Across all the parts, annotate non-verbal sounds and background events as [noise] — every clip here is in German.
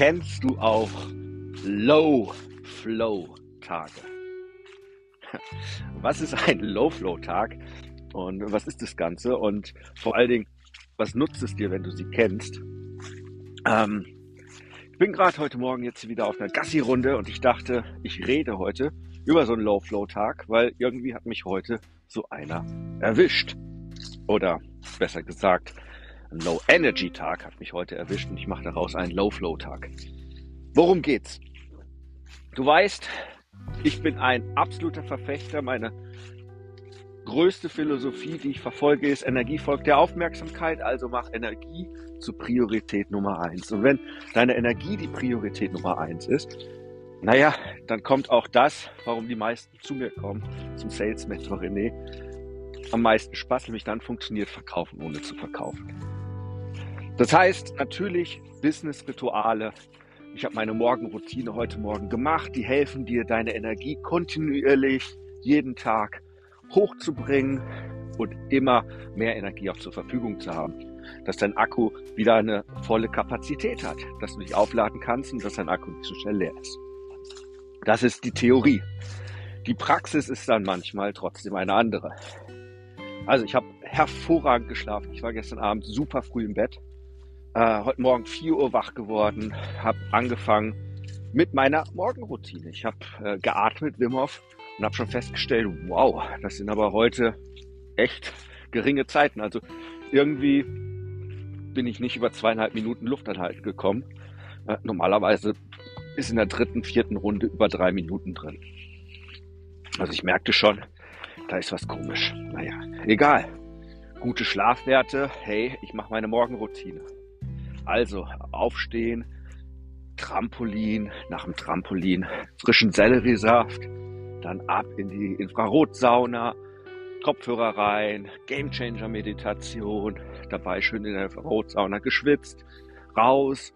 Kennst du auch Low Flow Tage? Was ist ein Low Flow Tag und was ist das Ganze und vor allen Dingen, was nutzt es dir, wenn du sie kennst? Ähm, ich bin gerade heute Morgen jetzt wieder auf einer Gassi-Runde und ich dachte, ich rede heute über so einen Low Flow Tag, weil irgendwie hat mich heute so einer erwischt. Oder besser gesagt, Low-Energy-Tag hat mich heute erwischt und ich mache daraus einen Low-Flow-Tag. Worum geht's? Du weißt, ich bin ein absoluter Verfechter. Meine größte Philosophie, die ich verfolge, ist Energie folgt der Aufmerksamkeit. Also mach Energie zur Priorität Nummer eins. Und wenn deine Energie die Priorität Nummer eins ist, naja, dann kommt auch das, warum die meisten zu mir kommen, zum Sales Mentor René, am meisten Spaß, nämlich dann funktioniert Verkaufen ohne zu verkaufen. Das heißt natürlich Business-Rituale. Ich habe meine Morgenroutine heute Morgen gemacht. Die helfen dir, deine Energie kontinuierlich jeden Tag hochzubringen und immer mehr Energie auch zur Verfügung zu haben. Dass dein Akku wieder eine volle Kapazität hat, dass du dich aufladen kannst und dass dein Akku nicht so schnell leer ist. Das ist die Theorie. Die Praxis ist dann manchmal trotzdem eine andere. Also ich habe hervorragend geschlafen. Ich war gestern Abend super früh im Bett äh, heute Morgen 4 Uhr wach geworden, habe angefangen mit meiner Morgenroutine. Ich habe äh, geatmet, Wim Hof, und habe schon festgestellt, wow, das sind aber heute echt geringe Zeiten. Also irgendwie bin ich nicht über zweieinhalb Minuten Luftanhalt gekommen. Äh, normalerweise ist in der dritten, vierten Runde über drei Minuten drin. Also ich merkte schon, da ist was komisch. Naja, egal. Gute Schlafwerte, hey, ich mache meine Morgenroutine. Also aufstehen, Trampolin, nach dem Trampolin frischen Selleriesaft, dann ab in die Infrarotsauna, Kopfhörer rein, Gamechanger Meditation, dabei schön in der Infrarotsauna geschwitzt, raus,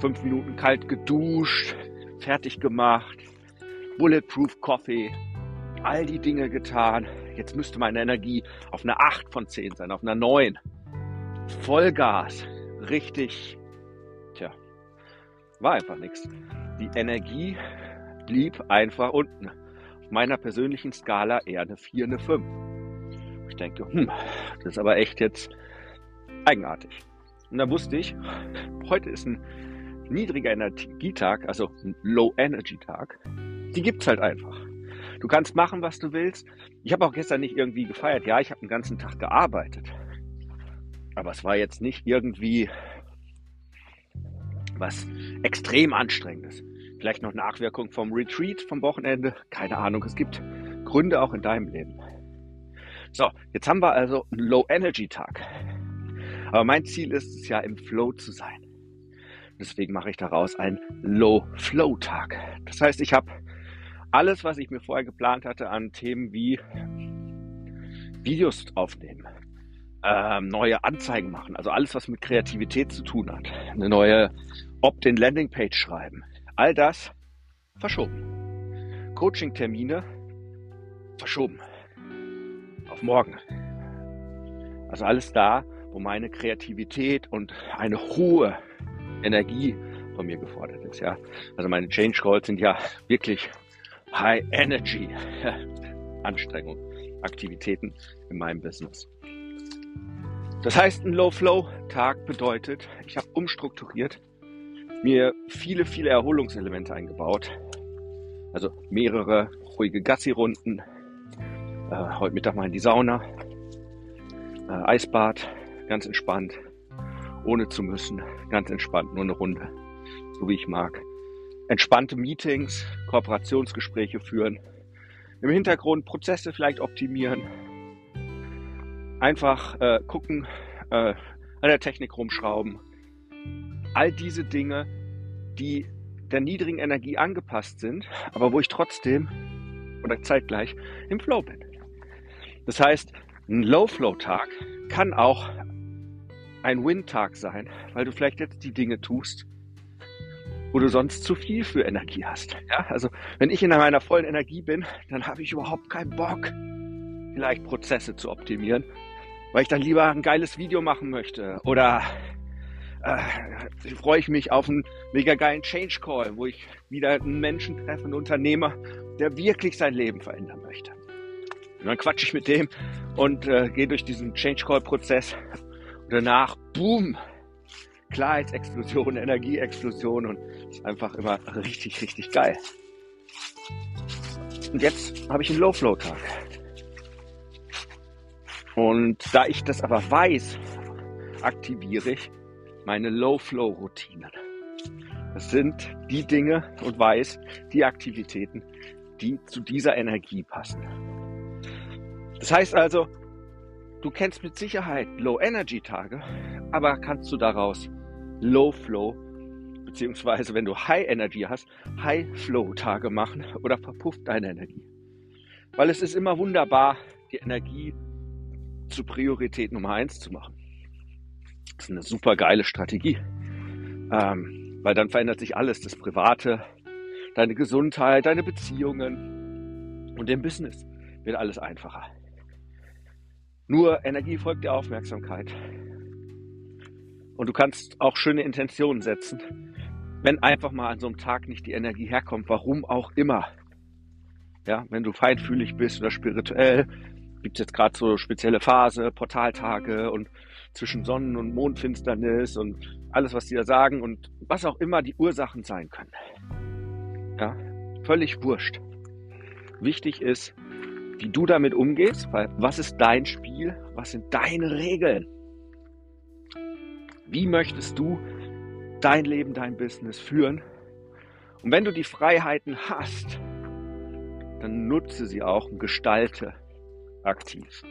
fünf Minuten kalt geduscht, fertig gemacht, Bulletproof Coffee, all die Dinge getan. Jetzt müsste meine Energie auf einer 8 von 10 sein, auf einer 9. Vollgas, richtig, tja, war einfach nichts. Die Energie blieb einfach unten. Auf meiner persönlichen Skala eher eine 4, eine 5. Ich denke, hm, das ist aber echt jetzt eigenartig. Und da wusste ich, heute ist ein niedriger Energietag, also ein Low Energy Tag. Die gibt's halt einfach. Du kannst machen, was du willst. Ich habe auch gestern nicht irgendwie gefeiert. Ja, ich habe den ganzen Tag gearbeitet. Aber es war jetzt nicht irgendwie was extrem anstrengendes. Vielleicht noch Nachwirkung vom Retreat vom Wochenende. Keine Ahnung. Es gibt Gründe auch in deinem Leben. So, jetzt haben wir also einen Low-Energy-Tag. Aber mein Ziel ist es ja, im Flow zu sein. Deswegen mache ich daraus einen Low-Flow-Tag. Das heißt, ich habe alles, was ich mir vorher geplant hatte, an Themen wie Videos aufnehmen, ähm, neue Anzeigen machen, also alles, was mit Kreativität zu tun hat, eine neue Opt-in Landingpage schreiben, all das verschoben. Coaching-Termine verschoben auf morgen. Also alles da, wo meine Kreativität und eine hohe Energie von mir gefordert ist. Ja, also meine Change Calls sind ja wirklich High Energy [laughs] Anstrengungen, Aktivitäten in meinem Business. Das heißt, ein Low-Flow-Tag bedeutet, ich habe umstrukturiert, mir viele, viele Erholungselemente eingebaut. Also mehrere ruhige Gassi-Runden. Äh, heute Mittag mal in die Sauna. Äh, Eisbad, ganz entspannt. Ohne zu müssen. Ganz entspannt, nur eine Runde. So wie ich mag. Entspannte Meetings, Kooperationsgespräche führen. Im Hintergrund Prozesse vielleicht optimieren einfach äh, gucken, äh, an der Technik rumschrauben. All diese Dinge, die der niedrigen Energie angepasst sind, aber wo ich trotzdem oder zeitgleich im Flow bin. Das heißt, ein Low-Flow-Tag kann auch ein Win-Tag sein, weil du vielleicht jetzt die Dinge tust, wo du sonst zu viel für Energie hast. Ja, also wenn ich in meiner vollen Energie bin, dann habe ich überhaupt keinen Bock, vielleicht Prozesse zu optimieren, weil ich dann lieber ein geiles Video machen möchte oder äh, freue ich mich auf einen mega geilen Change Call, wo ich wieder einen Menschen treffe, einen Unternehmer, der wirklich sein Leben verändern möchte. Und dann quatsche ich mit dem und äh, gehe durch diesen Change Call Prozess und danach, boom, Klarheitsexplosion, [laughs] Energieexplosion und ist einfach immer richtig, richtig geil. Und jetzt habe ich einen Low-Flow-Tag. Und da ich das aber weiß, aktiviere ich meine Low-Flow-Routinen. Das sind die Dinge und weiß die Aktivitäten, die zu dieser Energie passen. Das heißt also, du kennst mit Sicherheit Low-Energy-Tage, aber kannst du daraus Low-Flow beziehungsweise wenn du High-Energy hast, High-Flow-Tage machen oder verpufft deine Energie. Weil es ist immer wunderbar, die Energie zu Priorität Nummer eins zu machen. Das ist eine super geile Strategie. Ähm, weil dann verändert sich alles, das Private, deine Gesundheit, deine Beziehungen und im Business wird alles einfacher. Nur Energie folgt der Aufmerksamkeit. Und du kannst auch schöne Intentionen setzen, wenn einfach mal an so einem Tag nicht die Energie herkommt, warum auch immer. Ja, wenn du feinfühlig bist oder spirituell, gibt es jetzt gerade so spezielle Phase, Portaltage und zwischen Sonnen- und Mondfinsternis und alles, was die da sagen und was auch immer die Ursachen sein können. Ja, völlig wurscht. Wichtig ist, wie du damit umgehst, weil was ist dein Spiel? Was sind deine Regeln? Wie möchtest du dein Leben, dein Business führen? Und wenn du die Freiheiten hast, dann nutze sie auch und gestalte aktiv.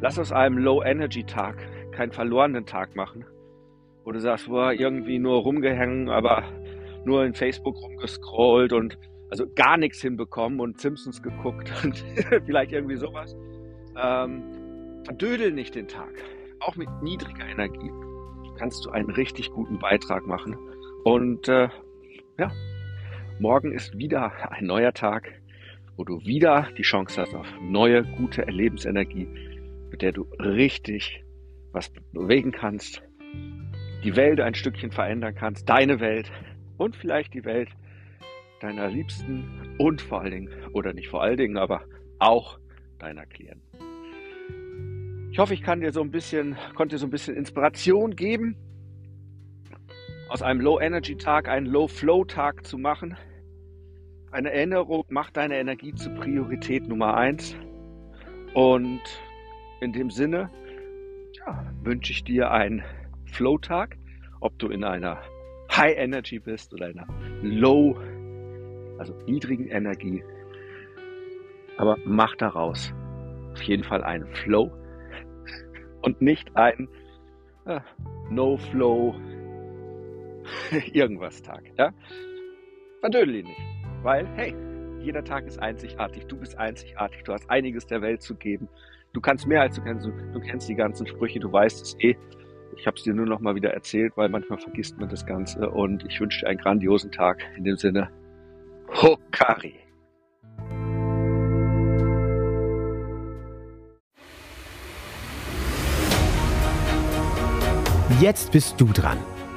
Lass aus einem Low-Energy-Tag keinen verlorenen Tag machen, wo du sagst, boah, irgendwie nur rumgehängt, aber nur in Facebook rumgescrollt und also gar nichts hinbekommen und Simpsons geguckt [laughs] und vielleicht irgendwie sowas. Ähm, verdödel nicht den Tag. Auch mit niedriger Energie kannst du einen richtig guten Beitrag machen. Und äh, ja, morgen ist wieder ein neuer Tag wo du wieder die Chance hast auf neue, gute Lebensenergie, mit der du richtig was bewegen kannst, die Welt ein Stückchen verändern kannst, deine Welt und vielleicht die Welt deiner Liebsten und vor allen Dingen, oder nicht vor allen Dingen, aber auch deiner Klienten. Ich hoffe, ich kann dir so ein bisschen, konnte dir so ein bisschen Inspiration geben, aus einem Low-Energy-Tag einen Low-Flow-Tag zu machen. Eine Erinnerung macht deine Energie zur Priorität Nummer eins. Und in dem Sinne ja, wünsche ich dir einen Flow-Tag, ob du in einer High Energy bist oder in einer Low, also niedrigen Energie. Aber mach daraus auf jeden Fall einen Flow und nicht ein äh, No-Flow [laughs] irgendwas Tag. Ja? Verdödel ihn nicht. Weil, hey, jeder Tag ist einzigartig, du bist einzigartig, du hast einiges der Welt zu geben. Du kannst mehr als du kennst, du, kennst die ganzen Sprüche, du weißt es eh. Ich habe es dir nur noch mal wieder erzählt, weil manchmal vergisst man das Ganze. Und ich wünsche dir einen grandiosen Tag. In dem Sinne, Hokari. Jetzt bist du dran.